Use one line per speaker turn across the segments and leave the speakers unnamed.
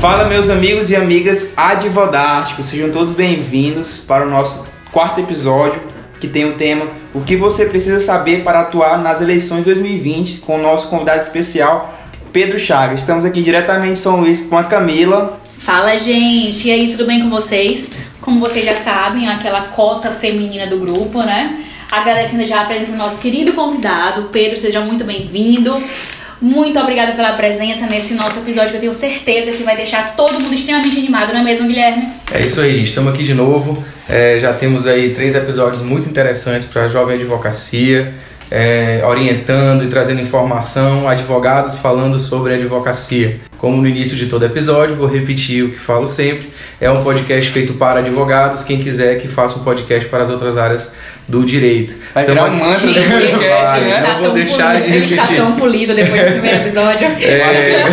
Fala, meus amigos e amigas advodásticos, sejam todos bem-vindos para o nosso quarto episódio que tem o tema O que você precisa saber para atuar nas eleições 2020 com o nosso convidado especial Pedro Chagas. Estamos aqui diretamente em São Luís com a Camila.
Fala, gente! E aí, tudo bem com vocês? Como vocês já sabem, aquela cota feminina do grupo, né? Agradecendo já a presença do nosso querido convidado, Pedro, seja muito bem-vindo. Muito obrigada pela presença nesse nosso episódio, que eu tenho certeza que vai deixar todo mundo extremamente animado, não é mesmo, Guilherme?
É isso aí, estamos aqui de novo. É, já temos aí três episódios muito interessantes para a Jovem Advocacia é, orientando e trazendo informação, advogados falando sobre advocacia. Como no início de todo episódio, vou repetir o que falo sempre: é um podcast feito para advogados. Quem quiser que faça um podcast para as outras áreas do direito.
Vai então, virar um mantra
gente,
podcast,
vai,
né?
Não vou deixar polido, de repetir. Ele está tão polido depois do primeiro episódio.
É,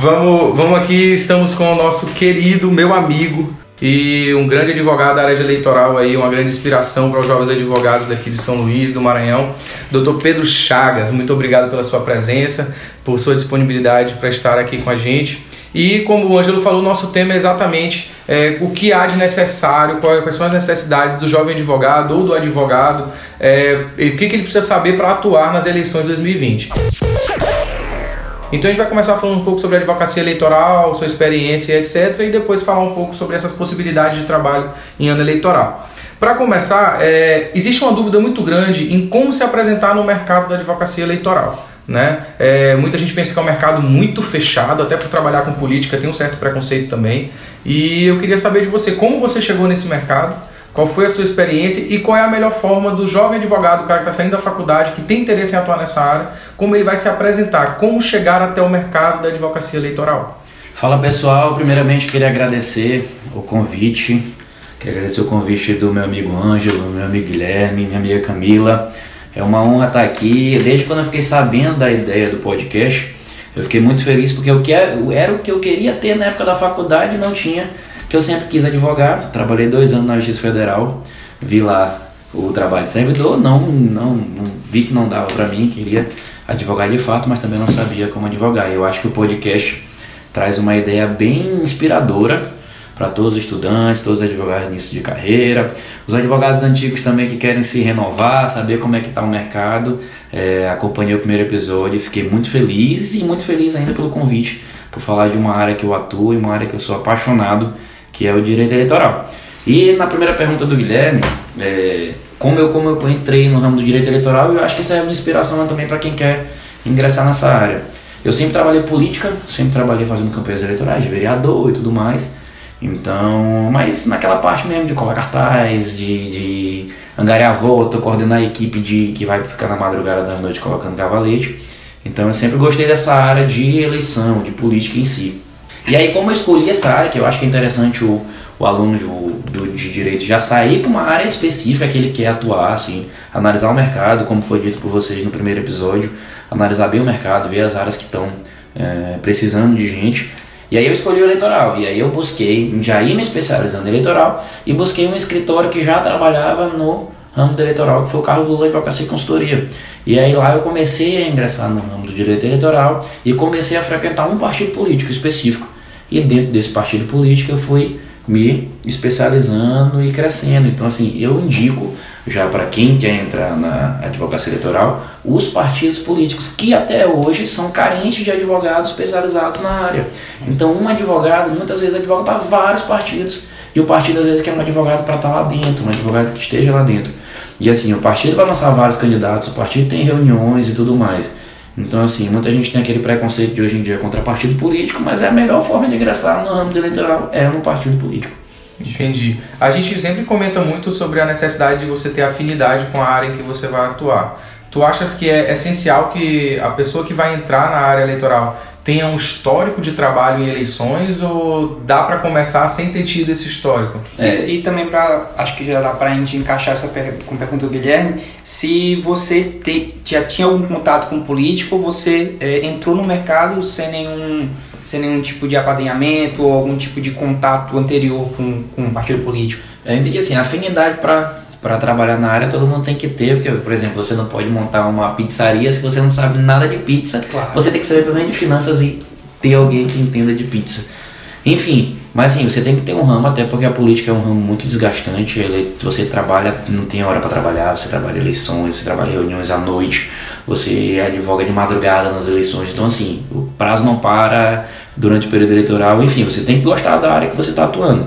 vamos, vamos aqui, estamos com o nosso querido, meu amigo, e um grande advogado da área de eleitoral aí, uma grande inspiração para os jovens advogados daqui de São Luís, do Maranhão, Dr. Pedro Chagas. Muito obrigado pela sua presença, por sua disponibilidade para estar aqui com a gente. E como o Ângelo falou, nosso tema é exatamente é, o que há de necessário, quais são as necessidades do jovem advogado ou do advogado, é, o que, que ele precisa saber para atuar nas eleições de 2020. Então a gente vai começar falando um pouco sobre a advocacia eleitoral, sua experiência, etc. E depois falar um pouco sobre essas possibilidades de trabalho em ano eleitoral. Para começar, é, existe uma dúvida muito grande em como se apresentar no mercado da advocacia eleitoral. Né? É, muita gente pensa que é um mercado muito fechado, até por trabalhar com política tem um certo preconceito também. E eu queria saber de você como você chegou nesse mercado, qual foi a sua experiência e qual é a melhor forma do jovem advogado, o cara que está saindo da faculdade, que tem interesse em atuar nessa área, como ele vai se apresentar, como chegar até o mercado da advocacia eleitoral?
Fala pessoal, primeiramente queria agradecer o convite, queria agradecer o convite do meu amigo Ângelo, meu amigo Guilherme, minha amiga Camila. É uma honra estar aqui. Desde quando eu fiquei sabendo da ideia do podcast, eu fiquei muito feliz porque eu quero, era o que eu queria ter na época da faculdade e não tinha que eu sempre quis advogado, trabalhei dois anos na Justiça Federal, vi lá o trabalho de servidor, não, não, não vi que não dava para mim, queria advogar de fato, mas também não sabia como advogar. Eu acho que o podcast traz uma ideia bem inspiradora para todos os estudantes, todos os advogados início de carreira, os advogados antigos também que querem se renovar, saber como é que está o mercado. É, acompanhei o primeiro episódio fiquei muito feliz e muito feliz ainda pelo convite por falar de uma área que eu atuo e uma área que eu sou apaixonado que é o direito eleitoral. E na primeira pergunta do Guilherme, é, como, eu, como eu entrei no ramo do direito eleitoral, eu acho que isso é uma inspiração também para quem quer ingressar nessa área. Eu sempre trabalhei política, sempre trabalhei fazendo campanhas eleitorais, de vereador e tudo mais. Então, mas naquela parte mesmo de colar cartaz, de, de angariar voto, coordenar a equipe de que vai ficar na madrugada da noite colocando cavalete. Então eu sempre gostei dessa área de eleição, de política em si. E aí, como eu escolhi essa área, que eu acho que é interessante o, o aluno do, do, de direito já sair com uma área específica que ele quer atuar, assim, analisar o mercado, como foi dito por vocês no primeiro episódio, analisar bem o mercado, ver as áreas que estão é, precisando de gente. E aí eu escolhi o eleitoral, e aí eu busquei, já ia me especializando em eleitoral, e busquei um escritório que já trabalhava no ramo do eleitoral, que foi o Carlos Lula Advocacia e Consultoria. E aí lá eu comecei a ingressar no ramo do direito eleitoral e comecei a frequentar um partido político específico. E dentro desse partido político eu fui me especializando e crescendo. Então, assim, eu indico já para quem quer entrar na advocacia eleitoral os partidos políticos que até hoje são carentes de advogados especializados na área. Então, um advogado muitas vezes advoga para vários partidos e o partido às vezes quer um advogado para estar tá lá dentro, um advogado que esteja lá dentro. E assim, o partido vai lançar vários candidatos, o partido tem reuniões e tudo mais. Então, assim, muita gente tem aquele preconceito de hoje em dia contra partido político, mas é a melhor forma de ingressar no ramo eleitoral é no partido político.
Entendi. A gente sempre comenta muito sobre a necessidade de você ter afinidade com a área em que você vai atuar. Tu achas que é essencial que a pessoa que vai entrar na área eleitoral tenha um histórico de trabalho em eleições ou dá para começar sem ter tido esse histórico?
É. E, e também para acho que já dá para a gente encaixar essa pergunta com a pergunta do Guilherme, se você te, já tinha algum contato com político, ou você é, entrou no mercado sem nenhum sem nenhum tipo de apadrinhamento ou algum tipo de contato anterior com, com um partido político?
Eu entendi assim, afinidade para para trabalhar na área todo mundo tem que ter, porque, por exemplo, você não pode montar uma pizzaria se você não sabe nada de pizza. Claro. Você tem que saber pelo menos de finanças e ter alguém que entenda de pizza. Enfim, mas assim, você tem que ter um ramo, até porque a política é um ramo muito desgastante. Ele, você trabalha, não tem hora para trabalhar, você trabalha eleições, você trabalha reuniões à noite, você advoga de madrugada nas eleições. Então, assim, o prazo não para durante o período eleitoral. Enfim, você tem que gostar da área que você está atuando.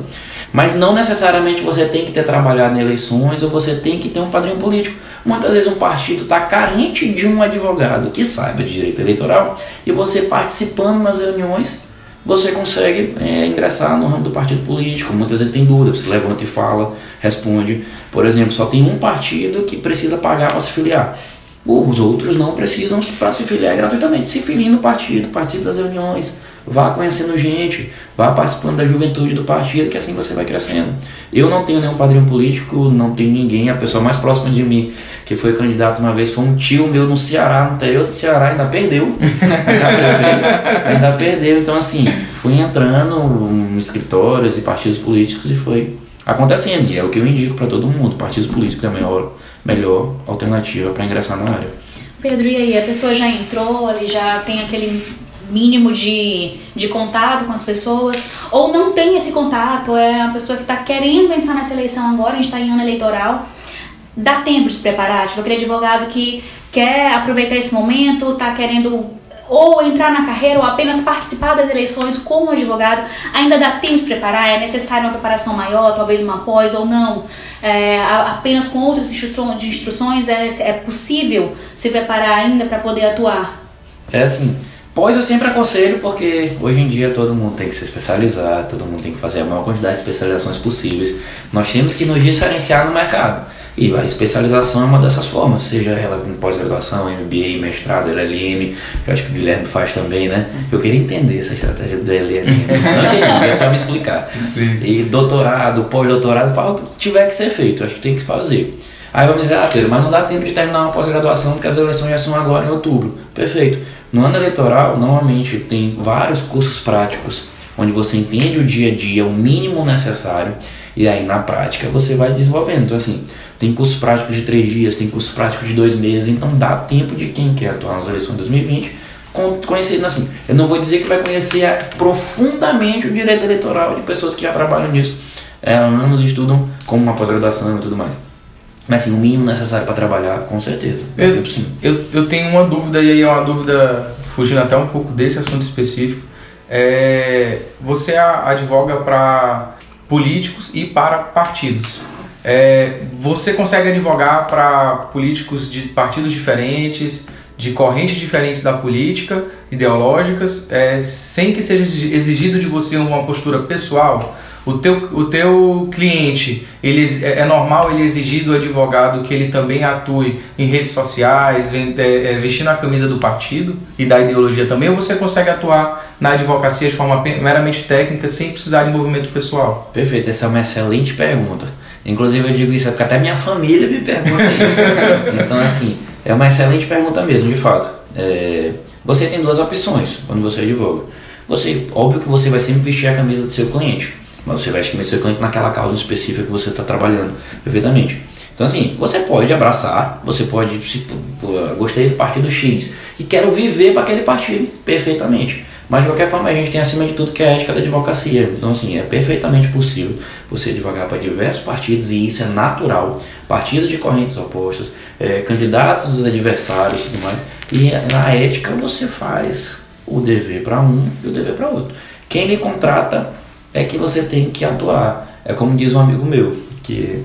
Mas não necessariamente você tem que ter trabalhado em eleições ou você tem que ter um padrinho político. Muitas vezes um partido está carente de um advogado que saiba de direito eleitoral e você participando nas reuniões você consegue é, ingressar no ramo do partido político. Muitas vezes tem dúvida, você levanta e fala, responde. Por exemplo, só tem um partido que precisa pagar para se filiar. Os outros não precisam para se filiar gratuitamente. Se filie no partido, participe das reuniões, vá conhecendo gente, vá participando da juventude do partido, que assim você vai crescendo. Eu não tenho nenhum padrinho político, não tenho ninguém, a pessoa mais próxima de mim que foi candidato uma vez foi um tio meu no Ceará, no interior do Ceará, ainda perdeu. ainda perdeu. Então, assim, fui entrando em escritórios e partidos políticos e foi acontecendo. E é o que eu indico para todo mundo: partidos políticos é a melhor, melhor alternativa para ingressar na área.
Pedro, e aí? A pessoa já entrou, ele já tem aquele mínimo de, de contato com as pessoas, ou não tem esse contato, é a pessoa que está querendo entrar nessa eleição agora, a gente está em ano eleitoral, dá tempo de se preparar? Tipo, aquele advogado que quer aproveitar esse momento, está querendo ou entrar na carreira ou apenas participar das eleições como advogado, ainda dá tempo de se preparar? É necessário uma preparação maior, talvez uma pós ou não? É, apenas com outras instruções é, é possível se preparar ainda para poder atuar?
É assim, Pós eu sempre aconselho porque hoje em dia todo mundo tem que se especializar, todo mundo tem que fazer a maior quantidade de especializações possíveis. Nós temos que nos diferenciar no mercado. E a especialização é uma dessas formas, seja ela em pós-graduação, MBA, mestrado, LLM, que eu acho que o Guilherme faz também, né? Eu queria entender essa estratégia do LLM. Não entendi, me explicar. E doutorado, pós-doutorado, fala o que tiver que ser feito, acho que tem que fazer. Aí vamos dizer, ah, Pedro, mas não dá tempo de terminar uma pós-graduação porque as eleições já são agora em outubro. Perfeito. No ano eleitoral, normalmente tem vários cursos práticos onde você entende o dia a dia, o mínimo necessário, e aí na prática você vai desenvolvendo. Então, assim, tem cursos práticos de três dias, tem cursos práticos de dois meses, então dá tempo de quem quer atuar nas eleições de 2020 conhecer, assim, eu não vou dizer que vai conhecer profundamente o direito eleitoral de pessoas que já trabalham nisso, é, anos estudam como uma pós-graduação e tudo mais. Mas assim, o mínimo necessário para trabalhar, com certeza.
Eu, eu, eu tenho uma dúvida, e aí é uma dúvida fugindo até um pouco desse assunto específico. É, você advoga para políticos e para partidos. É, você consegue advogar para políticos de partidos diferentes, de correntes diferentes da política, ideológicas, é, sem que seja exigido de você uma postura pessoal? O teu, o teu cliente, ele, é, é normal ele exigir do advogado que ele também atue em redes sociais, é, é, vestindo a camisa do partido e da ideologia também, ou você consegue atuar na advocacia de forma meramente técnica sem precisar de movimento pessoal?
Perfeito, essa é uma excelente pergunta. Inclusive eu digo isso porque até minha família me pergunta isso. então assim, é uma excelente pergunta mesmo, de fato. É, você tem duas opções quando você advoga. Você, óbvio que você vai sempre vestir a camisa do seu cliente mas você vai escrever seu cliente naquela causa específica que você está trabalhando, perfeitamente. Então, assim, você pode abraçar, você pode, se, gostei do partido X e quero viver para aquele partido, perfeitamente. Mas de qualquer forma, a gente tem acima de tudo que é a ética da advocacia. Então, assim, é perfeitamente possível você advogar para diversos partidos e isso é natural. Partidos de correntes opostas, é, candidatos adversários e tudo mais. E na ética você faz o dever para um e o dever para outro. Quem lhe contrata é que você tem que atuar. É como diz um amigo meu, que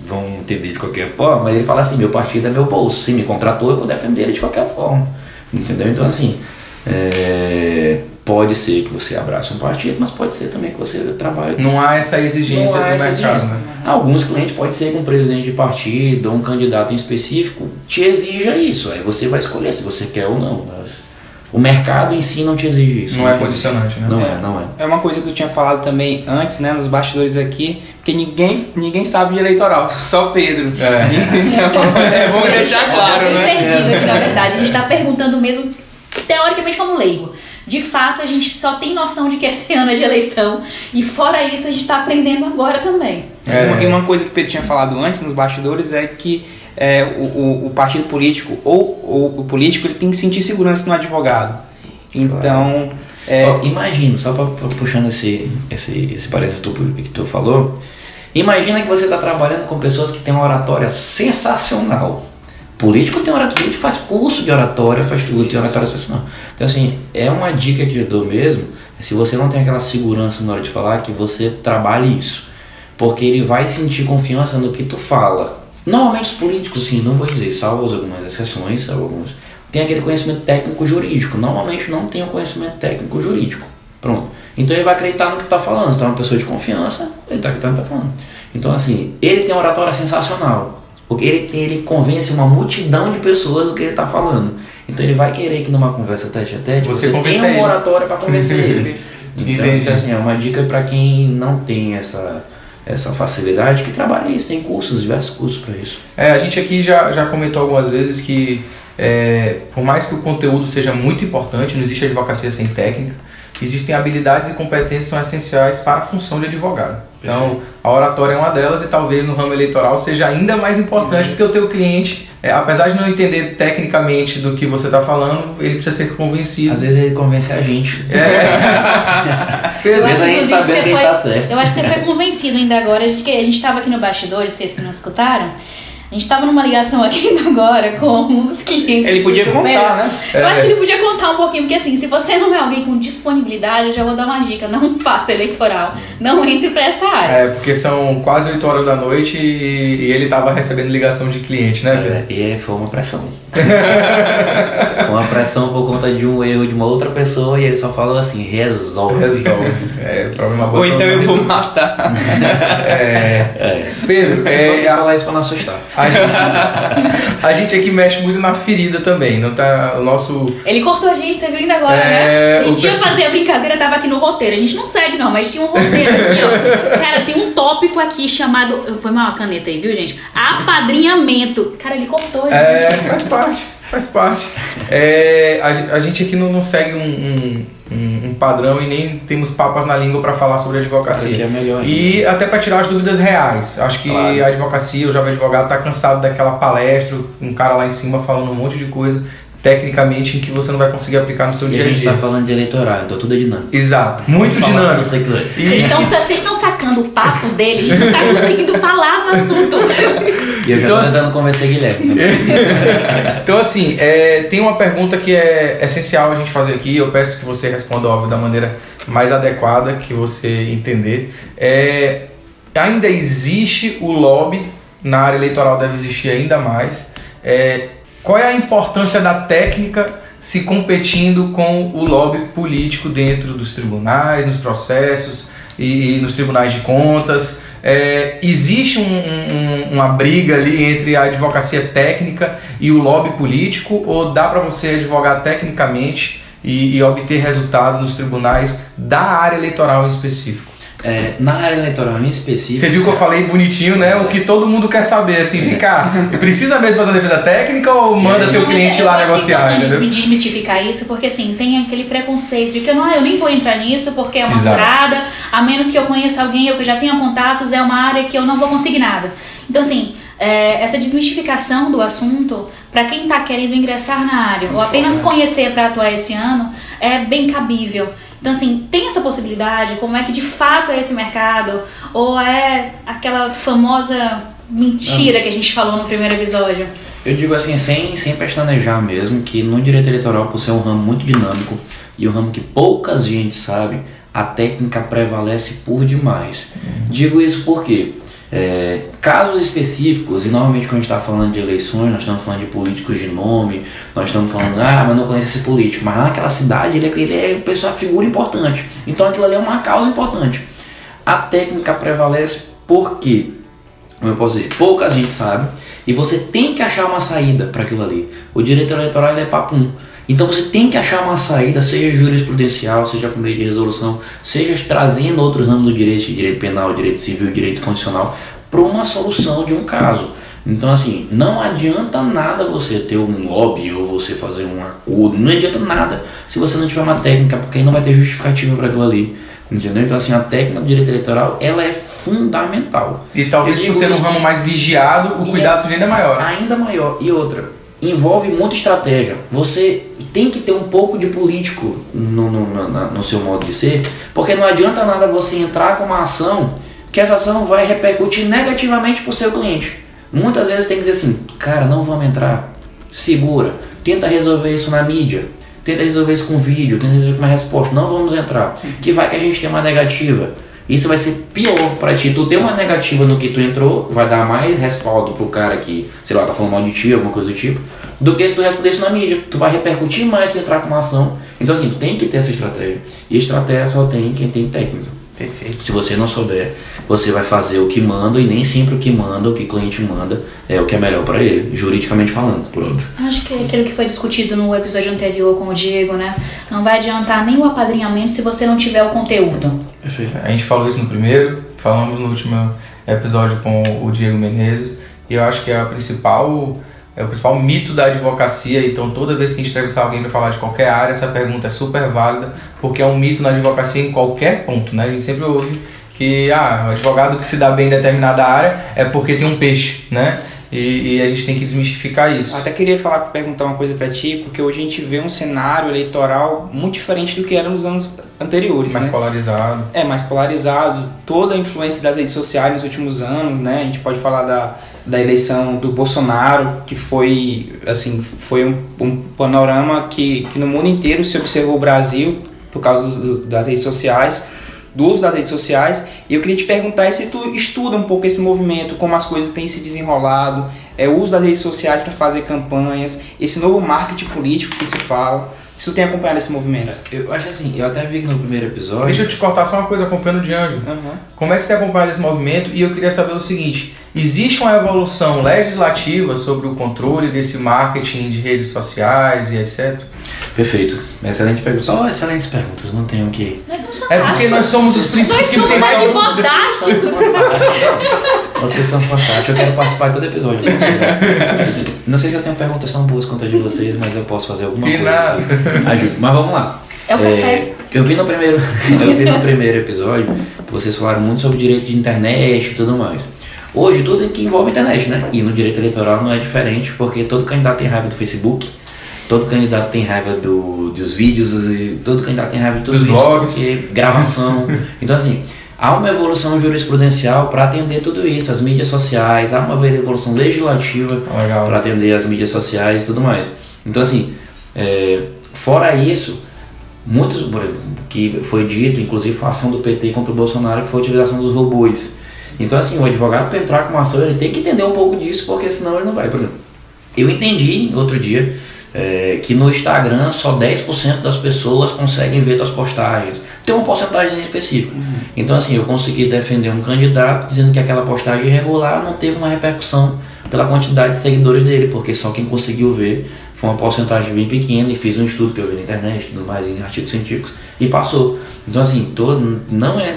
vão entender de qualquer forma, mas ele fala assim, meu partido é meu bolso, se me contratou eu vou defender ele de qualquer forma. Entendeu? Então assim, é, pode ser que você abrace um partido, mas pode ser também que você trabalhe.
Não há essa exigência há do essa mercado. Exigência. Né?
Alguns clientes pode ser que um presidente de partido ou um candidato em específico te exija isso. Aí você vai escolher se você quer ou não. Mas o mercado em si não te exige isso.
Não, não é condicionante, né?
Não é, não é.
É uma coisa que tu tinha falado também antes, né, nos bastidores aqui, porque ninguém, ninguém sabe de eleitoral, só Pedro. É,
então, é bom deixar claro, eu né? perdido aqui, na verdade. A gente está perguntando mesmo, teoricamente, como leigo. De fato, a gente só tem noção de que esse ano é de eleição, e fora isso, a gente está aprendendo agora também.
É. E uma coisa que o Pedro tinha falado antes nos bastidores é que é, o, o, o, partido político ou, ou, o político ele tem que sentir segurança no advogado. Então. Claro. É.
Ó, imagina, só pra, pra- puxando esse, esse, esse parênteses que tu- que tu falou, imagina que você está trabalhando com pessoas que têm uma oratória sensacional. Político tem oratória, político faz curso de oratória, faz tudo, tem oratória sensacional. Então assim, é uma dica que eu dou mesmo, é se você não tem aquela segurança na hora de falar, que você trabalhe isso. Porque ele vai sentir confiança no que tu fala. Normalmente os políticos, assim, não vou dizer, salvo algumas exceções, salvo alguns, tem aquele conhecimento técnico jurídico. Normalmente não tem o conhecimento técnico jurídico. Pronto. Então ele vai acreditar no que está falando. Se tá uma pessoa de confiança, ele está acreditando no que está falando. Então, assim, ele tem uma oratória sensacional. Porque ele, tem- ele convence uma multidão de pessoas do que ele está falando. Então ele vai querer que numa conversa tete a tete
Você
você, tenha uma oratória para convencer ele. Então, então, assim, é uma dica para quem não tem essa, essa facilidade, que trabalhe isso. Tem cursos, diversos cursos para isso.
É, a gente aqui já, já comentou algumas vezes que, é, por mais que o conteúdo seja muito importante, não existe advocacia sem técnica, existem habilidades e competências que são essenciais para a função de advogado. Então, a oratória é uma delas e talvez no ramo eleitoral seja ainda mais importante, porque o teu cliente, é, apesar de não entender tecnicamente do que você está falando, ele precisa ser convencido.
Às vezes ele convence a gente.
É.
Eu
Mesmo
acho,
a gente sabendo
que
quem
foi,
tá certo.
eu acho que você foi convencido ainda agora. A gente, a gente tava aqui no bastidor, vocês que não escutaram. A gente tava numa ligação aqui agora com um dos clientes.
Ele podia contar, né?
Eu
É.
acho que ele podia contar um pouquinho, porque assim, se você não é alguém com disponibilidade, eu já vou dar uma dica: não faça eleitoral. Não entre pra essa área.
É, porque são quase 8 horas da noite e, e ele estava recebendo ligação de cliente, né, Pedro?
É, e foi uma pressão. uma pressão por conta de um erro de uma outra pessoa e ele só falou assim, resolve.
Resolve. É, problema bom.
Ou então eu vou matar.
É,
É.
Pedro, é,
Vamos falar isso pra não assustar.
A gente, a gente aqui mexe muito na ferida também. Não tá, o nosso.
Ele cortou a gente, você viu ainda agora,
É,
né? A gente ia fazer a brincadeira, tava aqui no roteiro. A gente não segue, não, mas tinha um roteiro aqui, ó. Cara, tem um tópico aqui chamado. Foi mal a caneta aí, viu, gente? Apadrinhamento. Cara, ele cortou a gente.
É, faz parte, faz parte. É, a, a gente aqui não, não segue um, um, um- um padrão e nem temos papas na língua para falar sobre advocacia.
é melhor.
E até para tirar as dúvidas reais. Acho que
Claro.
a advocacia, o jovem advogado, tá cansado daquela palestra, um cara lá em cima falando um monte de coisa tecnicamente em que você não vai conseguir aplicar no seu
E
dia
a
a
gente
dia.
tá falando de eleitoral, então tudo é dinâmico.
Exato, muito dinâmico.
Isso.
E-
Vocês estão vocês estão sacando o papo dele, a gente não tá conseguindo falar no assunto.
E eu já
Então,
tô
assim-
tentando convencer Guilherme. também.
Então, assim, é, tem uma pergunta que é essencial a gente fazer aqui. Eu peço que você responda, óbvio, da maneira mais adequada que você entender. É, ainda existe o lobby, na área eleitoral deve existir ainda mais. É, qual é a importância da técnica se competindo com o lobby político dentro dos tribunais, nos processos e, e nos tribunais de contas? É, existe um- um- um- uma briga ali entre a advocacia técnica e o lobby político ou dá para você advogar tecnicamente e, e obter resultados nos tribunais da área eleitoral em específico?
É, na área eleitoral em específico.
Você viu que eu falei bonitinho, né? O que todo mundo quer saber, assim, vem cá, precisa mesmo fazer defesa técnica ou manda
Não,
teu cliente
mas
lá
eu acho
negociar,
importante
entendeu?
desmistificar isso, porque assim, tem aquele preconceito de que eu não, eu nem vou entrar nisso porque é uma
Exato.
furada, a menos que eu conheça alguém, eu que já tenha contatos, é uma área que eu não vou conseguir nada. Então, assim, é, essa desmistificação do assunto, para quem está querendo ingressar na área ou apenas conhecer para atuar esse ano, é bem cabível. Então, assim, tem essa possibilidade, como é que de fato é esse mercado, ou é aquela famosa mentira que a gente falou no primeiro episódio.
Eu digo assim, sem, sem pestanejar mesmo, que no direito eleitoral, por ser um ramo muito dinâmico e um ramo que poucas gente sabe, a técnica prevalece por demais. Digo isso porque é, casos específicos, e normalmente quando a gente está falando de eleições, nós estamos falando de políticos de nome, nós estamos falando, ah, mas não conheço esse político, mas lá naquela cidade ele é, ele é pessoa, figura importante. Então aquilo ali é uma causa importante. A técnica prevalece porque como eu posso dizer, pouca gente sabe, e você tem que achar uma saída para aquilo ali. O direito eleitoral ele é papum. Então você tem que achar uma saída, seja jurisprudencial, seja por meio de resolução, seja trazendo outros ramos do direito, direito penal, direito civil, direito constitucional, para uma solução de um caso. Então assim, não adianta nada você ter um lobby ou você fazer um acordo, não adianta nada se você não tiver uma técnica, porque aí não vai ter justificativa para aquilo ali. Entendeu? Então assim, a técnica do direito eleitoral, ela é fundamental.
E talvez por
digo
ser um ramo mais vigiado, o cuidado seja ainda maior.
Ainda maior. E outra, envolve muita estratégia. Você tem que ter um pouco de político no, no, no, no seu modo de ser, porque não adianta nada você entrar com uma ação que essa ação vai repercutir negativamente para o seu cliente. Muitas vezes tem que dizer assim, cara, não vamos entrar, segura, tenta resolver isso na mídia, tenta resolver isso com vídeo, tenta resolver com uma resposta, não vamos entrar, que vai que a gente tem uma negativa. Isso vai ser pior para ti. Tu ter uma negativa no que tu entrou, vai dar mais respaldo pro cara que, sei lá, tá falando mal de ti, alguma coisa do tipo, do que se tu responder isso na mídia. Tu vai repercutir mais tu entrar com uma ação. Então assim, tu tem que ter essa estratégia. E estratégia só tem quem tem técnica.
Perfeito.
Se você não souber, você vai fazer o que manda e nem sempre o que manda, o que o cliente manda, é o que é melhor para ele, juridicamente falando, por óbvio.
Acho que é aquilo que foi discutido no episódio anterior com o Diego, né? Não vai adiantar nem o apadrinhamento se você não tiver o conteúdo.
Perfeito. A gente falou isso no primeiro, falamos no último episódio com o Diego Menezes, e eu acho que a principal é o principal mito da advocacia, então toda vez que a gente entrevistar alguém para falar de qualquer área, essa pergunta é super válida, porque é um mito na advocacia em qualquer ponto, né? A gente sempre ouve que ah, o advogado que se dá bem em determinada área é porque tem um peixe, né? E, e, a gente tem que desmistificar isso.
Eu até queria falar, perguntar uma coisa para ti, porque hoje a gente vê um cenário eleitoral muito diferente do que era nos anos anteriores.
Mais
né?
polarizado.
É, mais polarizado. Toda a influência das redes sociais nos últimos anos, né? A gente pode falar da, da eleição do Bolsonaro, que foi, assim, foi um, um panorama que, que no mundo inteiro se observou o Brasil por causa do, das redes sociais do uso das redes sociais. E eu queria te perguntar se tu estuda um pouco esse movimento, como as coisas têm se desenrolado, é, o uso das redes sociais para fazer campanhas, esse novo marketing político que se fala. Se tu tem acompanhado esse movimento?
Eu acho assim, eu até vi no primeiro episódio.
Deixa eu te cortar só uma coisa acompanhando de anjo.
Uhum.
Como é que você tem acompanhado esse movimento? E eu queria saber o seguinte: existe uma evolução legislativa sobre o controle desse marketing de redes sociais e etc?
Perfeito. Excelente pergunta. Só excelentes perguntas, não tenho o que.
Nós somos
É porque nós somos os
Nós
princípios que
somos advogásticos.
Vocês são fantásticos, eu quero participar de todo episódio. Não sei se eu tenho perguntas tão boas quanto a de vocês, mas eu posso fazer alguma coisa.
nada.
Ajude. Mas vamos lá.
É o café.
eu vi no primeiro, eu vi no primeiro episódio que vocês falaram muito sobre direito de internet e tudo mais. Hoje tudo que envolve internet, né? E no direito eleitoral não é diferente, porque todo candidato tem raiva do Facebook, todo candidato tem raiva do, dos vídeos, todo candidato tem raiva de tudo
Dos
isso,
blogs.
gravação. Então assim, há uma evolução jurisprudencial para atender tudo isso, as mídias sociais, há uma evolução legislativa
Legal.
para atender as mídias sociais e tudo mais. Então, assim, é, fora isso, muitos, que foi dito, inclusive foi a ação do PT contra o Bolsonaro, que foi a utilização dos robôs. Então, assim, o advogado para entrar com uma ação, ele tem que entender um pouco disso, porque senão ele não vai. Por exemplo, eu entendi outro dia é, que no Instagram só 10% das pessoas conseguem ver suas postagens. Tem uma porcentagem específica. Então, assim, eu consegui defender um candidato dizendo que aquela postagem irregular não teve uma repercussão pela quantidade de seguidores dele, porque só quem conseguiu ver foi uma porcentagem bem pequena e fiz um estudo que eu vi na internet, tudo mais, em artigos científicos, e passou. Então, assim, todo, não é,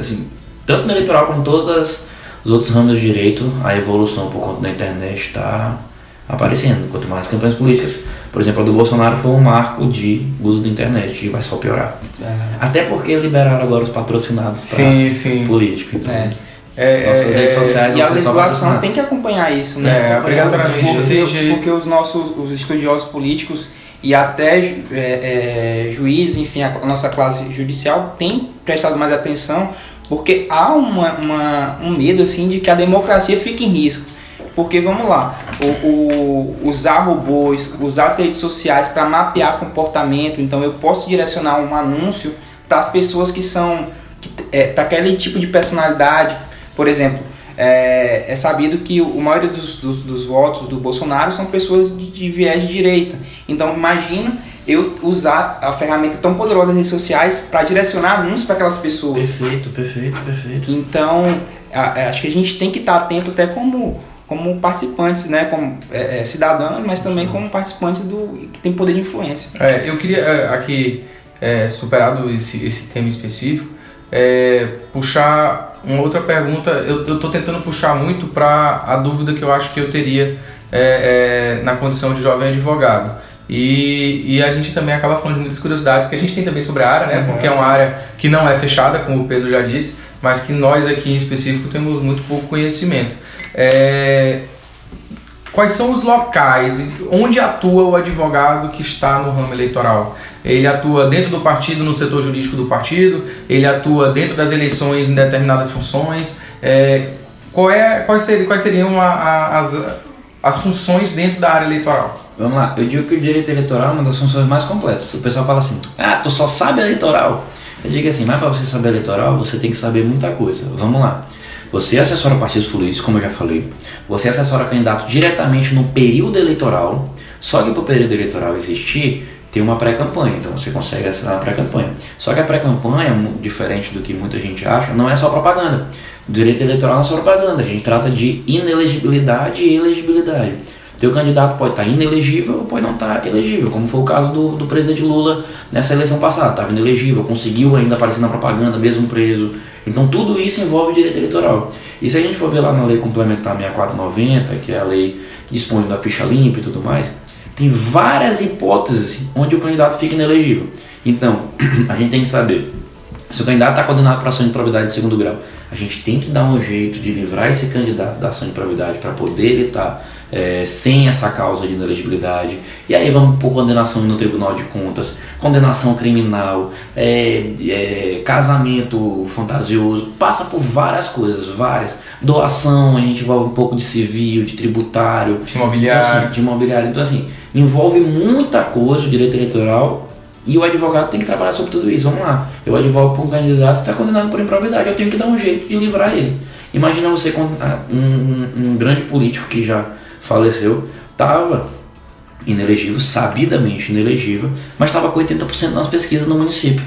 assim, tanto no eleitoral como em todos as, os outros ramos do direito, a evolução por conta da internet está aparecendo. Quanto mais campanhas políticas, por exemplo, a do Bolsonaro foi um marco de uso da internet e vai só piorar. Até porque liberaram agora os patrocinados para político. Então,
É.
É,
nossas
é,
redes
é,
sociais
E a legislação tem que acompanhar isso, né?
É, obrigatoriamente,
porque, porque os nossos os estudiosos políticos e até é, é, juízes, enfim, a nossa classe judicial tem prestado mais atenção, porque há uma, uma- um medo assim de que a democracia fique em risco. Porque vamos lá, o, o- usar robôs, usar as redes sociais para mapear comportamento, então eu posso direcionar um anúncio para as pessoas que são é, para aquele tipo de personalidade, por exemplo, é, é sabido que o, a maioria dos, dos, dos votos do Bolsonaro são pessoas de, de viés de direita. Então imagina eu usar a ferramenta tão poderosa das redes sociais para direcionar anúncios para aquelas pessoas.
Perfeito, perfeito, perfeito.
Então a- a- acho que a gente tem que estar atento até como como participantes, né, como é, é, cidadãos, mas também como participantes do que tem poder de influência.
É, eu queria é, aqui, é, superado esse, esse tema específico, é, puxar uma outra pergunta. Eu estou tentando puxar muito para a dúvida que eu acho que eu teria na condição de jovem advogado. E, e a gente também acaba falando de muitas curiosidades que a gente tem também sobre a área, né? Porque é uma área que não é fechada, como o Pedro já disse, mas que nós aqui em específico temos muito pouco conhecimento. É, quais são os locais onde atua o advogado que está no ramo eleitoral? Ele atua dentro do partido, no setor jurídico do partido, ele atua dentro das eleições em determinadas funções. É, qual é, quais, seriam, quais seriam a, a, as, as funções dentro da área eleitoral?
Vamos lá, eu digo que o direito eleitoral é uma das funções mais completas. O pessoal fala assim, ah, tu só sabe eleitoral. Eu digo assim, mas para você saber eleitoral, você tem que saber muita coisa. Vamos lá. Você assessora partidos políticos, como eu já falei. Você assessora candidato diretamente no período eleitoral. Só que para o período eleitoral existir, tem uma pré-campanha. Então você consegue assinar uma pré-campanha. Só que a pré-campanha, diferente do que muita gente acha, não é só propaganda. Direito eleitoral não é só propaganda. A gente trata de inelegibilidade e elegibilidade. Teu candidato pode estar inelegível ou pode não estar elegível, como foi o caso do, do presidente Lula nessa eleição passada. Estava inelegível, conseguiu ainda aparecer na propaganda, mesmo preso. Então tudo isso envolve direito eleitoral. E se a gente for ver lá na lei complementar 6490, que é a lei que dispõe da ficha limpa e tudo mais, tem várias hipóteses onde o candidato fica inelegível. Então, a gente tem que saber se o candidato está condenado para ação de probidade de segundo grau, a gente tem que dar um jeito de livrar esse candidato da ação de probidade para poder ele estar tá é, sem essa causa de inelegibilidade. E aí vamos por condenação no Tribunal de Contas, condenação criminal, é, é, casamento fantasioso, passa por várias coisas, várias. Doação, a gente envolve um pouco de civil, de tributário,
de imobiliário.
Então, assim, de imobiliário. Então, assim, envolve muita coisa o direito eleitoral e o advogado tem que trabalhar sobre tudo isso. Vamos lá, eu advogo por um candidato que está condenado por improvidade, eu tenho que dar um jeito de livrar ele. Imagina você um, um, um grande político que já faleceu, estava inelegível, sabidamente inelegível, mas estava com 80% nas pesquisas no município.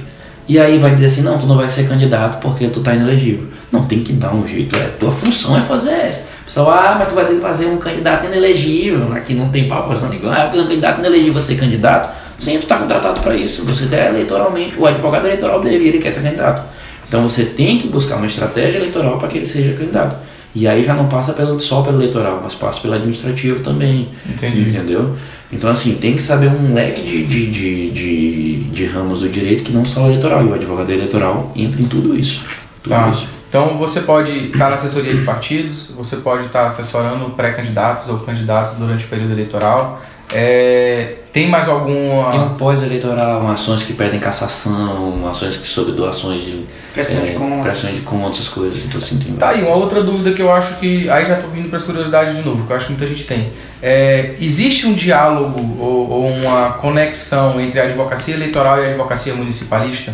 E aí vai dizer assim, não, tu não vai ser candidato porque tu está inelegível. Não, tem que dar um jeito, é, tua função é fazer essa. Pessoal, ah, mas tu vai ter que fazer um candidato inelegível, aqui não tem papo pra ninguém, ah, fazer um candidato inelegível, ser candidato. Sim, tu está contratado para isso, você é eleitoralmente, o advogado eleitoral dele, ele quer ser candidato. Então você tem que buscar uma estratégia eleitoral para que ele seja candidato. E aí já não passa pelo, só pelo eleitoral, mas passa pelo administrativo também.
Entendi.
Entendeu? Então, assim, tem que saber um leque de, de, de, de, de ramos do direito que não só o eleitoral. E o advogado eleitoral entra em tudo isso. Tudo
tá.
isso.
Então, você pode estar na assessoria de partidos, você pode estar assessorando pré-candidatos ou candidatos durante o período eleitoral. É, tem mais alguma.
Tem um pós-eleitoral, ações que pedem cassação, ações que sobre doações de.
Pressão de
é,
contas.
Pressão de contas, essas coisas. Então, assim, tem
Tá aí, uma outra dúvida que eu acho que. Aí já estou vindo para as curiosidades de novo, que eu acho que muita gente tem. É, existe um diálogo ou, ou uma conexão entre a advocacia eleitoral e a advocacia municipalista?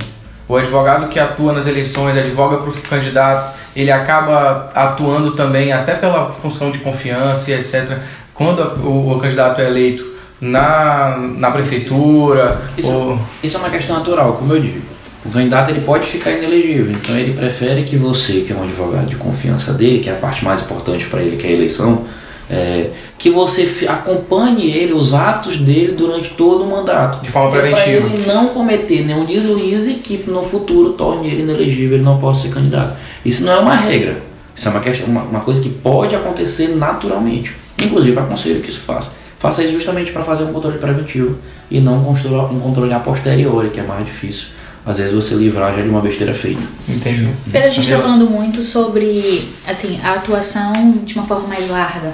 O advogado que atua nas eleições, advoga para os candidatos, ele acaba atuando também até pela função de confiança e etc quando o, o candidato é eleito na, na prefeitura.
Isso,
ou...
isso é uma questão natural, como eu digo. O candidato ele pode ficar inelegível, então ele prefere que você, que é um advogado de confiança dele, que é a parte mais importante para ele, que é a eleição, é, que você acompanhe ele, os atos dele durante todo o mandato.
De forma preventiva.
Para ele não cometer nenhum deslize que no futuro torne ele inelegível, ele não possa ser candidato. Isso não é uma regra, isso é uma, questão, uma, uma coisa que pode acontecer naturalmente. Inclusive, aconselho que isso faça. Faça isso justamente para fazer um controle preventivo e não um controle a posteriori, que é mais difícil. Às vezes você livrar já de uma besteira feita.
Entendi.
Pedro, a gente está falando muito sobre assim, a atuação de uma forma mais larga.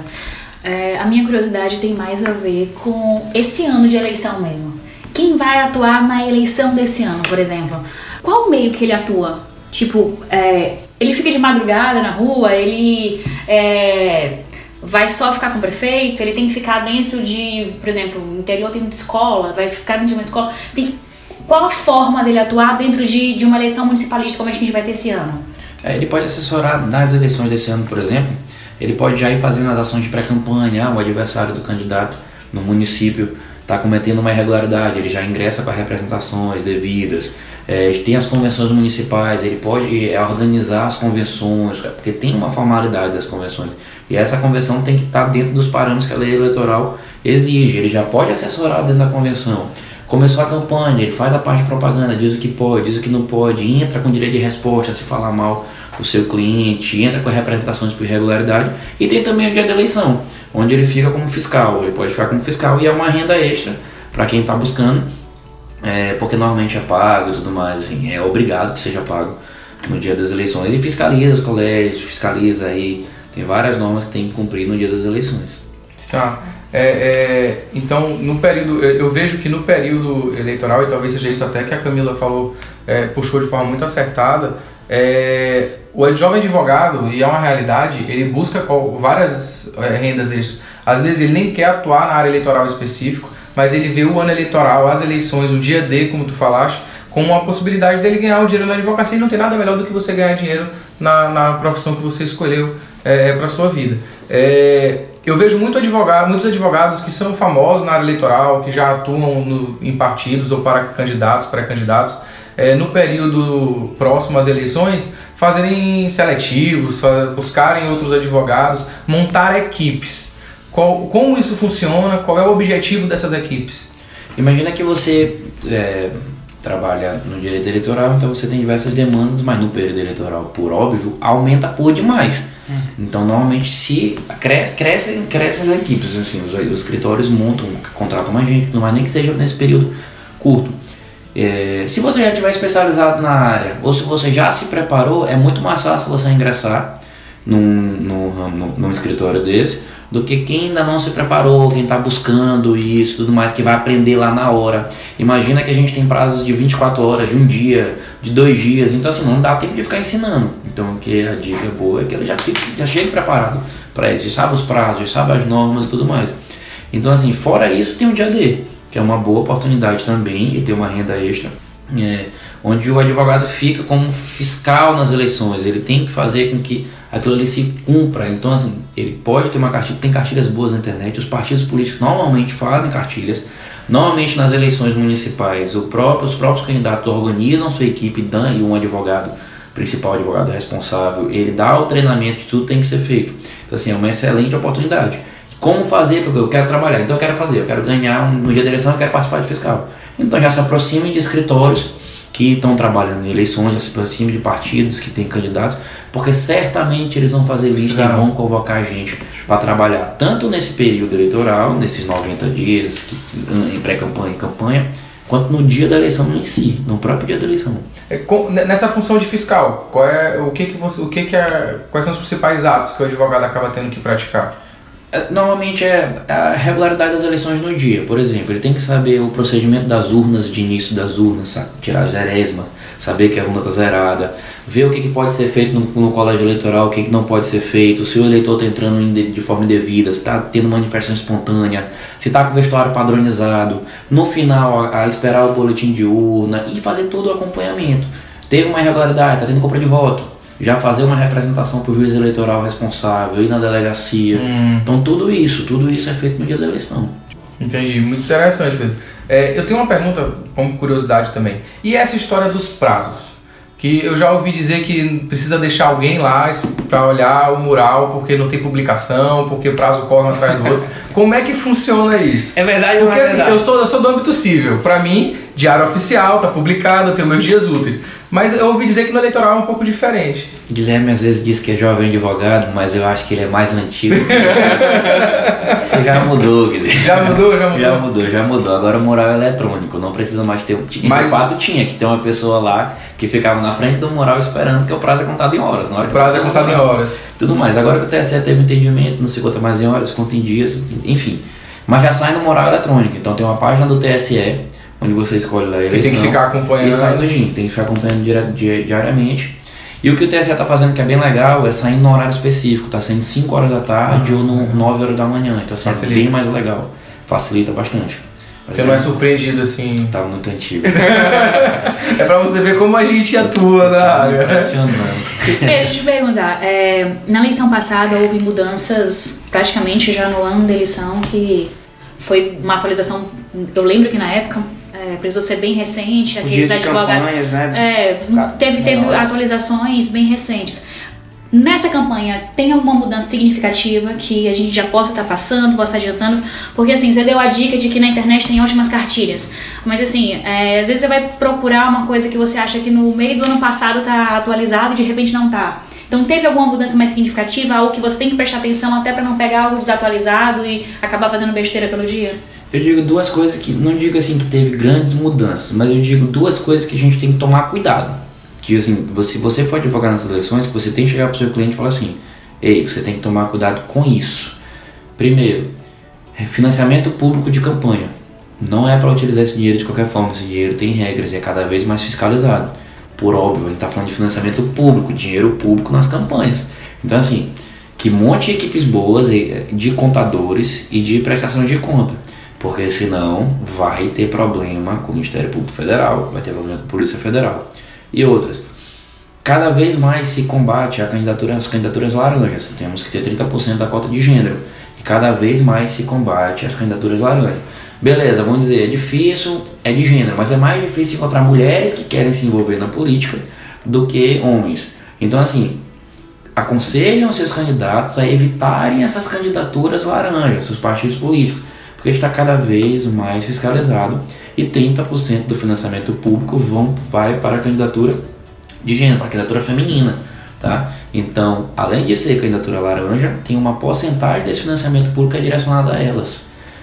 É, a minha curiosidade tem mais a ver com esse ano de eleição mesmo. Quem vai atuar na eleição desse ano, por exemplo? Qual meio que ele atua? Tipo, é, ele fica de madrugada na rua, ele é, vai só ficar com o prefeito, ele tem que ficar dentro de, por exemplo, interior tem muita escola, vai ficar dentro de uma escola. Assim, qual a forma dele atuar dentro de, de uma eleição municipalista como a gente vai ter esse ano?
É, ele pode assessorar nas eleições desse ano, por exemplo, ele pode já ir fazendo as ações de pré-campanha, ah, o adversário do candidato no município está cometendo uma irregularidade, ele já ingressa com as representações devidas, é, tem as convenções municipais, ele pode é, organizar as convenções, porque tem uma formalidade das convenções. E essa convenção tem que estar dentro dos parâmetros que a lei eleitoral exige. Ele já pode assessorar dentro da convenção. Começou a campanha, ele faz a parte de propaganda, diz o que pode, diz o que não pode, entra com direito de resposta se falar mal do seu cliente, entra com representações por irregularidade e tem também o dia da eleição, onde ele fica como fiscal, ele pode ficar como fiscal e é uma renda extra para quem está buscando, é, porque normalmente é pago e tudo mais, assim, é obrigado que seja pago no dia das eleições e fiscaliza os colégios, fiscaliza aí tem várias normas que tem que cumprir no dia das eleições.
Tá. É, é, então, no período, eu vejo que no período eleitoral, e talvez seja isso até que a Camila falou, é, puxou de forma muito acertada, é, o jovem advogado, e é uma realidade, ele busca várias é, rendas extras. Às vezes ele nem quer atuar na área eleitoral específico, mas ele vê o ano eleitoral, as eleições, o dia D, como tu falaste, como uma possibilidade dele ganhar o dinheiro na advocacia e não tem nada melhor do que você ganhar dinheiro na, na profissão que você escolheu é, é para sua vida. É, eu vejo muito advogado, muitos advogados que são famosos na área eleitoral, que já atuam no, em partidos ou para candidatos, pré-candidatos, é, no período próximo às eleições, fazerem seletivos, buscarem outros advogados, montar equipes. Qual, como isso funciona? Qual é o objetivo dessas equipes?
Imagina que você é, trabalha no direito eleitoral, então você tem diversas demandas, mas no período eleitoral, por óbvio, aumenta por demais. Uhum. Então, normalmente, se cresce, crescem, crescem as equipes, assim, os, os escritórios montam, contratam mais gente, mas nem que seja nesse período curto. É, se você já tiver especializado na área, ou se você já se preparou, é muito mais fácil você ingressar num, num, num, num escritório desse do que quem ainda não se preparou, quem está buscando isso tudo mais, que vai aprender lá na hora. Imagina que a gente tem prazos de 24 horas, de um dia, de dois dias, então assim, não dá tempo de ficar ensinando. Então que a dica boa é que ele já, fique, já chegue preparado para isso, já sabe os prazos, já sabe as normas e tudo mais. Então assim, fora isso tem o dia D, que é uma boa oportunidade também e ter uma renda extra. É, onde o advogado fica como fiscal nas eleições, ele tem que fazer com que aquilo ali se cumpra. Então, assim, ele pode ter uma cartilha, tem cartilhas boas na internet, os partidos políticos normalmente fazem cartilhas. Normalmente nas eleições municipais, próprio, os próprios candidatos organizam sua equipe dan, e um advogado, principal advogado responsável, ele dá o treinamento de tudo tem que ser feito. Então, assim, é uma excelente oportunidade. Como fazer? Porque eu quero trabalhar, então eu quero fazer, eu quero ganhar no dia da eleição, eu quero participar de fiscal. Então já se aproximem de escritórios que estão trabalhando em eleições, já se aproximem de partidos que têm candidatos, porque certamente eles vão fazer lista e vão convocar gente para trabalhar tanto nesse período eleitoral, nesses 90 dias, em pré-campanha e campanha, quanto no dia da eleição em si, no próprio dia da eleição.
É, nessa função de fiscal, qual é o que que você, o que que é, quais são os principais atos que o advogado acaba tendo que praticar?
É, normalmente é a regularidade das eleições no dia. Por exemplo, ele tem que saber o procedimento das urnas, de início das urnas, sabe? tirar as geresmas, saber que a urna está zerada, ver o que, que pode ser feito no, no colégio eleitoral, o que, que não pode ser feito, se o eleitor está entrando de, de, forma indevida, se está tendo manifestação espontânea, se está com o vestuário padronizado, no final a, a, esperar o boletim de urna e fazer todo o acompanhamento. Teve uma irregularidade, está tendo compra de voto já fazer uma representação para o juiz eleitoral responsável, ir na delegacia. Hum. Então tudo isso, tudo isso é feito no dia da eleição.
Entendi, muito interessante, Pedro. É, eu tenho uma pergunta como curiosidade também. E essa história dos prazos? Que eu já ouvi dizer que precisa deixar alguém lá para olhar o mural porque não tem publicação, porque o prazo corre um atrás do outro. Como é que funciona isso?
É verdade
Porque
é
assim,
verdade?
eu sou, eu sou do âmbito civil. Para mim, diário oficial, tá publicado, eu tenho meus dias úteis. Mas eu ouvi dizer que no eleitoral é um pouco diferente.
Guilherme às vezes diz que é jovem advogado, mas eu acho que ele é mais antigo que você. você já mudou, Guilherme.
Já mudou, já mudou.
Já mudou, já mudou. Agora o mural é eletrônico, não precisa mais ter. Mas... De fato tinha que ter uma pessoa lá que ficava na frente do mural esperando, que o prazo é contado em horas. Na hora
o prazo é contado em horas.
Tudo mais. Agora que o TSE teve entendimento, não se conta mais em horas, conta em dias, enfim. Mas já sai no mural eletrônico. Então tem uma página do TSE onde você escolhe lá a eleição.
tem que ficar acompanhando. E
sai tudinho, tem que ficar acompanhando diariamente. E o que o TSE está fazendo que é bem legal é sair no horário específico, tá saindo 5 horas da tarde uhum. ou no 9 horas da manhã. Então assim, é bem mais legal. Facilita bastante.
Mas você não é surpreendido assim.
Tá muito antigo.
é pra você ver como a gente atua na área.
Impressionante.
Deixa eu te perguntar, é, na eleição passada houve mudanças praticamente já no ano da eleição que foi uma atualização. Eu lembro que na época é, precisou ser bem recente, aqueles advogados.
Né?
É, teve, teve atualizações bem recentes. Nessa campanha, tem alguma mudança significativa que a gente já possa estar tá passando, possa estar tá adiantando? Porque assim, você deu a dica de que na internet tem ótimas cartilhas. Mas assim, é, às vezes você vai procurar uma coisa que você acha que no meio do ano passado está atualizado e de repente não está. Então teve alguma mudança mais significativa, algo que você tem que prestar atenção até para não pegar algo desatualizado e acabar fazendo besteira pelo dia?
Eu digo duas coisas que não digo assim que teve grandes mudanças, mas eu digo duas coisas que a gente tem que tomar cuidado. Que assim, se você for advogar nas eleições, você tem que chegar para o seu cliente e falar assim: "Ei, você tem que tomar cuidado com isso". Primeiro, É financiamento público de campanha. Não é para utilizar esse dinheiro de qualquer forma. Esse dinheiro tem regras e é cada vez mais fiscalizado. Por óbvio, a gente está falando de financiamento público, dinheiro público nas campanhas. Então, assim, que monte equipes boas de contadores e de prestação de conta. Porque senão vai ter problema com o Ministério Público Federal, vai ter problema com a Polícia Federal e outras. Cada vez mais se combate a candidatura, as candidaturas laranjas. Temos que ter 30% da cota de gênero. E cada vez mais se combate as candidaturas laranjas. Beleza, vamos dizer, é difícil, é de gênero, mas é mais difícil encontrar mulheres que querem se envolver na política do que homens. Então, assim, aconselham seus candidatos a evitarem essas candidaturas laranjas, seus partidos políticos, porque está cada vez mais fiscalizado e 30% do financiamento público vão, vai para a candidatura de gênero, para a candidatura feminina. Tá? Então, além de ser candidatura laranja, tem uma porcentagem desse financiamento público é direcionada a elas.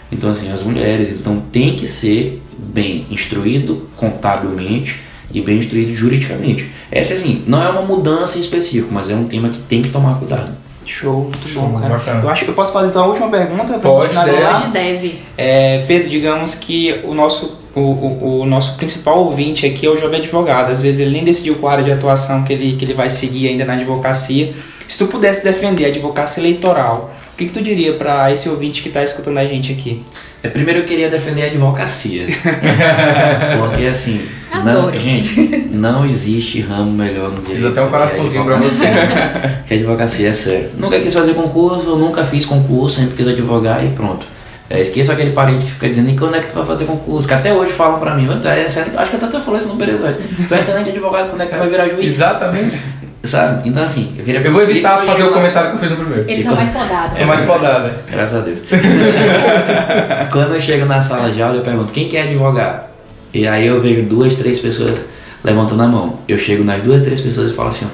Então, assim, as mulheres, então tem que ser bem instruído contabilmente e bem instruído juridicamente. Essa, assim, não é uma mudança específica, mas é um tema que tem que tomar cuidado.
Show, muito
Show,
bom, cara.
bacana.
Eu acho que eu posso fazer então a última pergunta pra
Pode,
finalizar.
Hoje deve.
É, Pedro, digamos que o nosso, o, o, o nosso principal ouvinte aqui é o jovem advogado. Às vezes ele nem decidiu qual área de atuação que ele, que ele vai seguir ainda na advocacia. Se tu pudesse defender a advocacia eleitoral, o que, que tu diria para esse ouvinte que está escutando a gente aqui?
É, primeiro eu queria defender a advocacia. Porque assim, não,
Adoro.
gente, não existe ramo melhor no direito.
Fiz até um coraçãozinho pra você.
Que a advocacia é sério. Nunca quis fazer concurso, nunca fiz concurso, sempre quis advogar e pronto. É, esqueço aquele parente que fica dizendo, e quando é que tu vai fazer concurso? Que até hoje falam pra mim, "Mano, tu é excelente, acho que eu até falei isso no episódio. Tu é excelente advogado, quando é que tu vai virar juiz?
Exatamente.
Sabe? Então assim, eu, virei-
Eu vou evitar fazer o comentário que eu fiz no primeiro.
Ele tá mais podado.
É mais podada.
Graças a Deus. Quando eu chego na sala de aula, eu pergunto quem quer advogar? E aí eu vejo duas, três pessoas levantando a mão. Eu chego nas duas, três pessoas e falo assim: ó,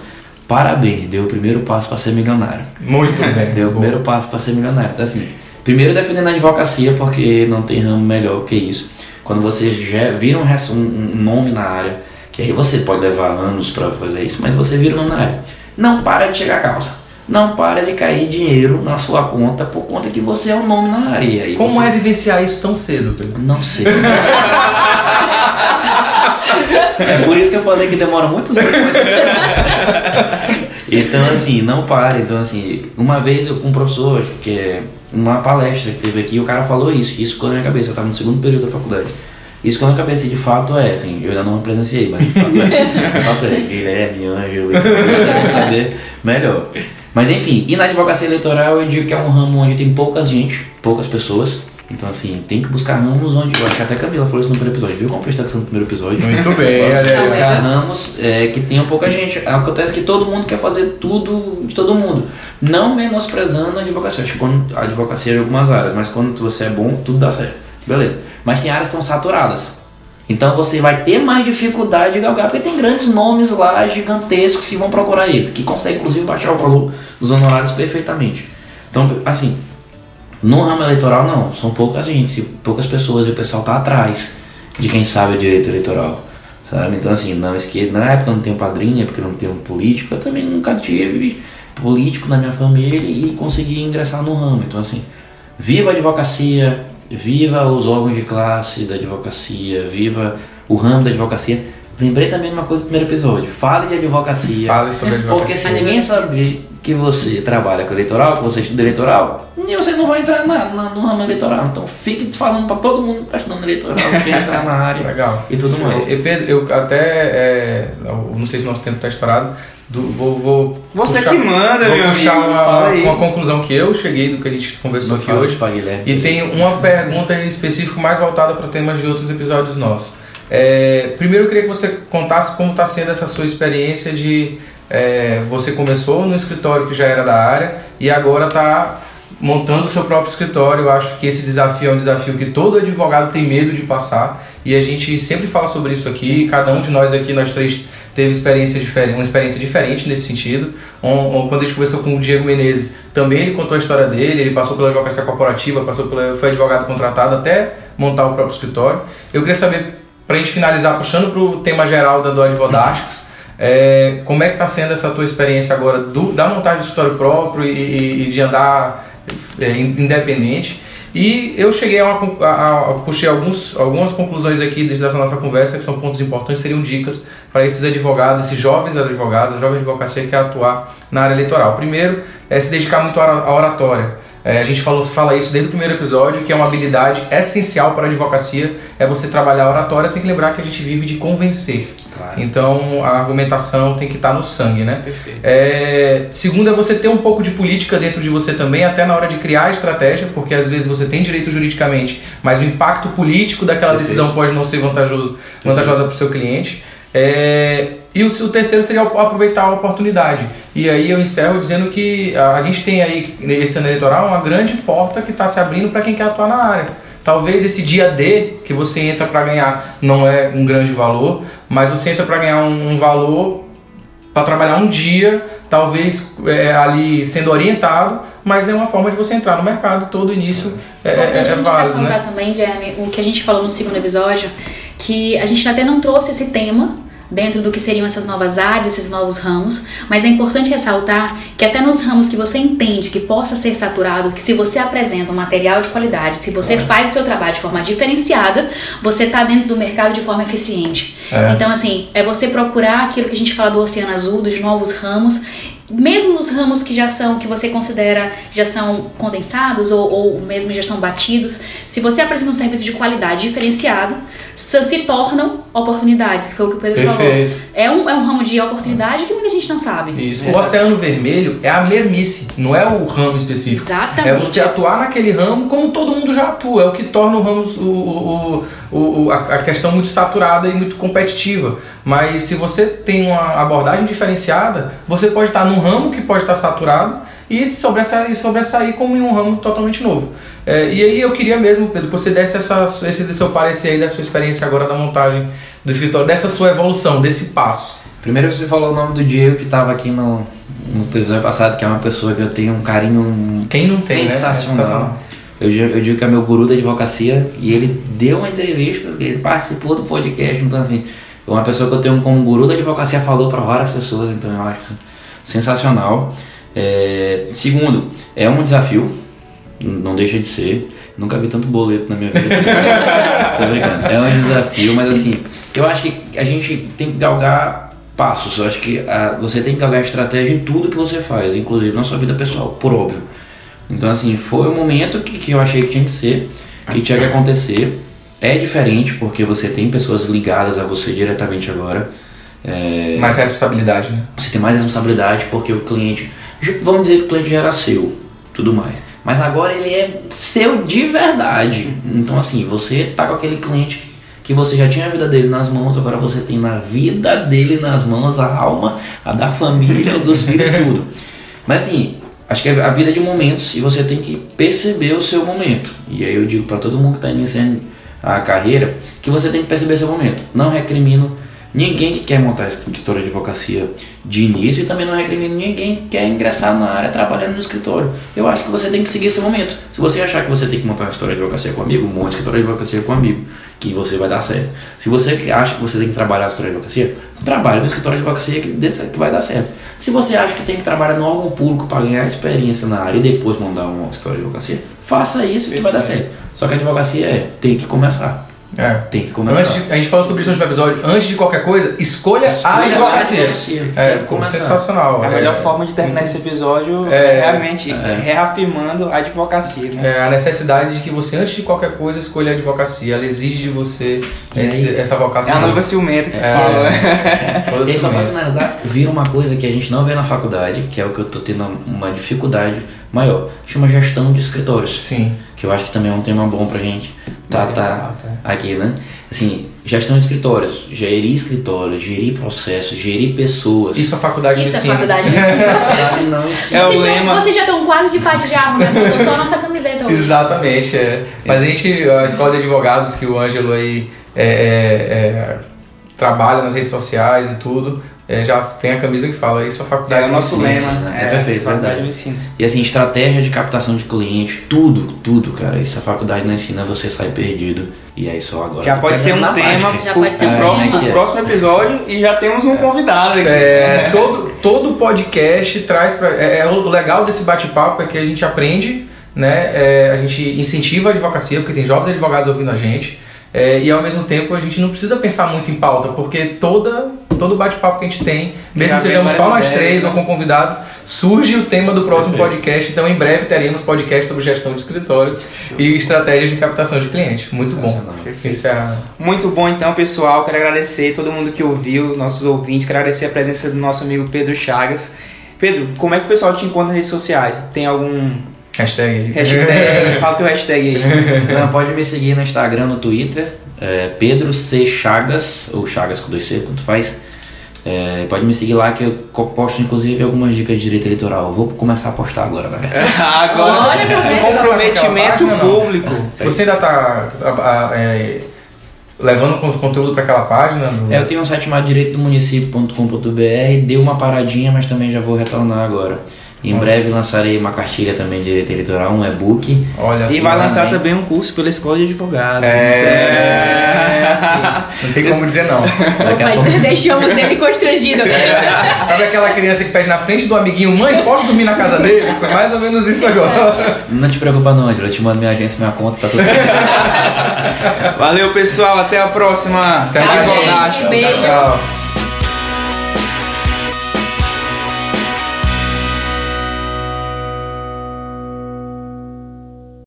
parabéns, deu o primeiro passo para ser milionário.
Muito bem.
Deu o primeiro passo para ser milionário. Então, assim, primeiro defendendo a advocacia, porque não tem ramo melhor que isso. Quando você já vira um, um- nome na área, que aí você pode levar anos para fazer isso, mas você vira um nome na área. Não para de chegar a calça. Não para de cair dinheiro na sua conta por conta que você é um nome na área. E
Como
você-
é vivenciar isso tão cedo, Pedro?
Não sei. é por isso que eu falei que demora muitos anos. então, assim, não para. Então, assim, uma vez eu com um professor, que é uma palestra que teve aqui, o cara falou isso. Isso ficou na minha cabeça. Eu estava no segundo período da faculdade. Isso ficou na minha cabeça. E de fato é, assim, eu ainda não presenciei, mas de fato é. De fato é. Guilherme, Ângelo, saber melhor. Mas enfim, e na advocacia eleitoral eu digo que é um ramo onde tem pouca gente, poucas pessoas. Então, assim, tem que buscar ramos onde. Eu acho que até a Camila falou isso no primeiro episódio, viu como prestar atenção no primeiro episódio?
Muito bem, olha
buscar ramos é, que tenham pouca gente. Acontece que todo mundo quer fazer tudo de todo mundo. Não menosprezando a advocacia. Acho que quando a advocacia é em algumas áreas, mas quando você é bom, tudo dá certo. Beleza. Mas tem áreas que estão saturadas. Então você vai ter mais dificuldade de galgar, porque tem grandes nomes lá gigantescos que vão procurar ele, que conseguem inclusive baixar o valor dos honorários perfeitamente. Então, assim, no ramo eleitoral não, são poucas gente, poucas pessoas e o pessoal tá atrás de quem sabe o direito eleitoral. Sabe? Então assim, na esquerda, na época eu não tenho padrinho, é porque eu não tenho político, eu também nunca tive político na minha família e consegui ingressar no ramo. Então assim, viva a advocacia, viva os órgãos de classe da advocacia, viva o ramo da advocacia. Lembrei também de uma coisa do primeiro episódio, fale de advocacia.
Fale sobre
Porque se
advocacia.
ninguém saber que você trabalha com eleitoral, que você estuda eleitoral, nem você não vai entrar na, na- no ramo eleitoral. Então fique falando pra todo mundo que tá estudando eleitoral, que quer entrar na área
Legal.
e tudo mais.
E, e Pedro, eu até. é, eu não sei se nosso tempo está estourado. do- vou, vou
Você
puxar-
que manda,
vou
meu
puxar
amigo.
uma, uma, conclusão que eu cheguei do que a gente conversou
Não
aqui hoje.
isso pra Guilherme.
E tem uma pergunta em específico mais voltada para temas de outros episódios nossos. É, primeiro eu queria que você contasse como está sendo essa sua experiência de é, você começou no escritório que já era da área e agora está montando o seu próprio escritório. Eu acho que esse desafio é um desafio que todo advogado tem medo de passar e a gente sempre fala sobre isso aqui. Cada um de nós aqui, nós três, teve experiência diferente, uma experiência diferente nesse sentido. Um- um- quando a gente conversou com o Diego Menezes, também ele contou a história dele. Ele passou pela advocacia corporativa, passou pela, foi advogado contratado até montar o próprio escritório. Eu queria saber, para a gente finalizar, puxando para o tema geral da do Advodásticos, é, como é que está sendo essa tua experiência agora do- da montagem do escritório próprio e, e- de andar é, in- independente? E eu cheguei a, uma, a, a puxei alguns, algumas conclusões aqui dessa nossa conversa, que são pontos importantes, seriam dicas para esses advogados, esses jovens advogados, jovem advocacia que quer atuar na área eleitoral. Primeiro, é se dedicar muito à oratória. É, a gente falou, fala isso desde o primeiro episódio, que é uma habilidade essencial para a advocacia, é você trabalhar a oratória, tem que lembrar que a gente vive de convencer. Claro. Então a argumentação tem que estar tá no sangue, né? Perfeito. É, segundo é você ter um pouco de política dentro de você também, até na hora de criar a estratégia, porque às vezes você tem direito juridicamente, mas o impacto político daquela Perfeito. decisão pode não ser vantajoso, vantajosa para o seu cliente. É, e o, o, terceiro seria aproveitar a oportunidade. E aí eu encerro dizendo que a, a gente tem aí, nesse ano eleitoral, uma grande porta que está se abrindo para quem quer atuar na área. Talvez esse dia D que você entra para ganhar não é um grande valor, mas você entra para ganhar um, um valor para trabalhar um dia, talvez é, ali sendo orientado, mas é uma forma de você entrar no mercado todo início é, é, é válido.
Né? também, Guilherme, o que a gente falou no segundo episódio, que a gente até não trouxe esse tema dentro do que seriam essas novas áreas, esses novos ramos, mas é importante ressaltar que até nos ramos que você entende que possa ser saturado, que se você apresenta um material de qualidade, se você é. faz o seu trabalho de forma diferenciada, você está dentro do mercado de forma eficiente. É. Então, assim, é você procurar aquilo que a gente fala do Oceano Azul, dos novos ramos, mesmo os ramos que já são, que você considera já são condensados ou, ou mesmo já estão batidos, se você apresenta um serviço de qualidade diferenciado, se tornam oportunidades, que foi o que o Pedro Perfeito. falou. É um, é um ramo de oportunidade que muita gente não sabe.
Isso. É. O Oceano Vermelho é a mesmice, não é o ramo específico.
Exatamente.
É você atuar naquele ramo como todo mundo já atua, é o que torna o ramo, o, o, o, a questão muito saturada e muito competitiva. Mas se você tem uma abordagem diferenciada, você pode estar num ramo que pode estar saturado e sobressair, sobressair como em um ramo totalmente novo. É, e aí eu queria mesmo, Pedro, que você desse essa, esse seu parecer aí da sua experiência agora da montagem do escritório, dessa sua evolução, desse passo.
Primeiro você falou o nome do Diego que estava aqui no, no episódio passado, que é uma pessoa que eu tenho um carinho
Quem não tem,
sensacional. Né? Eu, eu digo que é meu guru da advocacia e ele deu uma entrevista, ele participou do podcast, então assim, uma pessoa que eu tenho como guru da advocacia falou para várias pessoas, então eu acho sensacional. É, segundo, é um desafio, não deixa de ser. Nunca vi tanto boleto na minha vida. Tô brincando. É um desafio, mas assim, eu acho que a gente tem que galgar passos. Eu acho que a, ah, você tem que galgar estratégia em tudo que você faz, inclusive na sua vida pessoal, por óbvio. Então, assim, foi o momento que, que eu achei que tinha que ser, que tinha que acontecer. É diferente porque você tem pessoas ligadas a você diretamente agora. É...
Mais responsabilidade, né?
Você tem mais responsabilidade porque o cliente. Vamos dizer que o cliente já era seu, tudo mais. Mas agora ele é seu de verdade. Então, assim, você tá com aquele cliente que você já tinha a vida dele nas mãos, agora você tem na vida dele nas mãos a alma, a da família, dos filhos, tudo. Mas assim, acho que a vida é de momentos e você tem que perceber o seu momento. E aí eu digo para todo mundo que está iniciando a carreira que você tem que perceber seu momento. Não recrimino Ninguém que quer montar escritório de advocacia de início e também não recrimina ninguém que quer ingressar na área trabalhando no escritório. Eu acho que você tem que seguir esse momento. Se você achar que você tem que montar um escritório de advocacia com amigo, monte um escritório de advocacia com amigo, que você vai dar certo. Se você acha que você tem que trabalhar no escritório de advocacia, trabalhe no escritório de advocacia que, que vai dar certo. Se você acha que tem que trabalhar no órgão público para ganhar experiência na área e depois mandar um escritório de advocacia, faça isso que vai dar certo. Só que a advocacia é, tem que começar.
É.
Tem que começar.
De, a gente falou sobre isso no episódio. Antes de qualquer coisa, escolha, escolha a advocacia. É, como sensacional.
A
é,
melhor forma de terminar esse episódio é, é realmente é. reafirmando a advocacia. Né?
É, a necessidade de que você, antes de qualquer coisa, escolha a advocacia. Ela exige de você esse, essa vocação.
É a noiva ciumenta que é, fala, né?
É. E só pra finalizar, vira uma coisa que a gente não vê na faculdade, que é o que eu tô tendo uma dificuldade maior. Chama gestão de escritórios.
Sim.
Que eu acho que também é um tema bom pra gente tratar aqui, né? Assim, gestão de escritórios, gerir escritórios, gerir processos, gerir pessoas.
Isso a faculdade
Isso
ensina.
a faculdade ensina. não ensina. É o lema. Você já tem um quadro de pai de jarro, né? Faltou só a nossa camiseta hoje.
Exatamente, é. Mas a gente, a escola de advogados que o Ângelo aí é, é, é, trabalha nas redes sociais e tudo, é, já tem a camisa que fala isso, a faculdade
é o nosso lema,
né? É, é perfeito, faculdade verdade. ensina. E assim, estratégia de captação de clientes, tudo, tudo, cara. Isso a faculdade não ensina, você sai perdido. E é só agora.
Já pode ser um tema já pode ser um próximo, próximo episódio e já temos um convidado aqui.
É, todo, todo podcast traz pra. É, é, o legal desse bate-papo é que a gente aprende né? É, a gente incentiva a advocacia, porque tem jovens advogados ouvindo a gente. É, e ao mesmo tempo a gente não precisa pensar muito em pauta, porque toda, todo bate-papo que a gente tem, mesmo
Já
que sejamos só nós três
ideias,
ou
né?
com convidados, surge o tema do próximo
Perfeito.
podcast. Então em breve teremos podcast sobre gestão de escritórios e estratégias de captação de clientes. Muito bom. É
Muito bom então, pessoal. Quero agradecer todo mundo que ouviu, nossos ouvintes. Quero agradecer a presença do nosso amigo Pedro Chagas. Pedro, como é que o pessoal te encontra nas redes sociais? Tem algum
hashtag aí.
hashtag? Fala teu hashtag aí.
Então, pode me seguir no Instagram, no Twitter, é Pedro C. Chagas, ou Chagas com dois C, tanto faz. É, pode me seguir lá que eu posto inclusive algumas dicas de direito eleitoral. Vou começar a postar agora, verdade.
Agora,
Olha, Deus.
comprometimento
Página, não?
público.
Você ainda está levando con- conteúdo para aquela página? do-
É, eu tenho um site chamado direitodomunicípio.com.br, deu uma paradinha, mas também já vou retornar agora. Em
Olha.
breve lançarei uma cartilha também de direito eleitoral, um e-book.
Olha
E vai lançar
também.
também um curso pela Escola de Advogados.
É. Não tem como dizer não.
Daqui a
Vai,
pouco.
deixamos ele constrangido.
Sabe aquela criança que pede na frente do amiguinho, mãe, posso dormir na casa dele? Foi mais ou menos isso agora.
Não te preocupa não, Angela. Eu te mando minha agência, minha conta, tá tudo certo.
Valeu, pessoal. Até a próxima.
Até
Tchau,
mais.
gente. Beijo.
Tchau.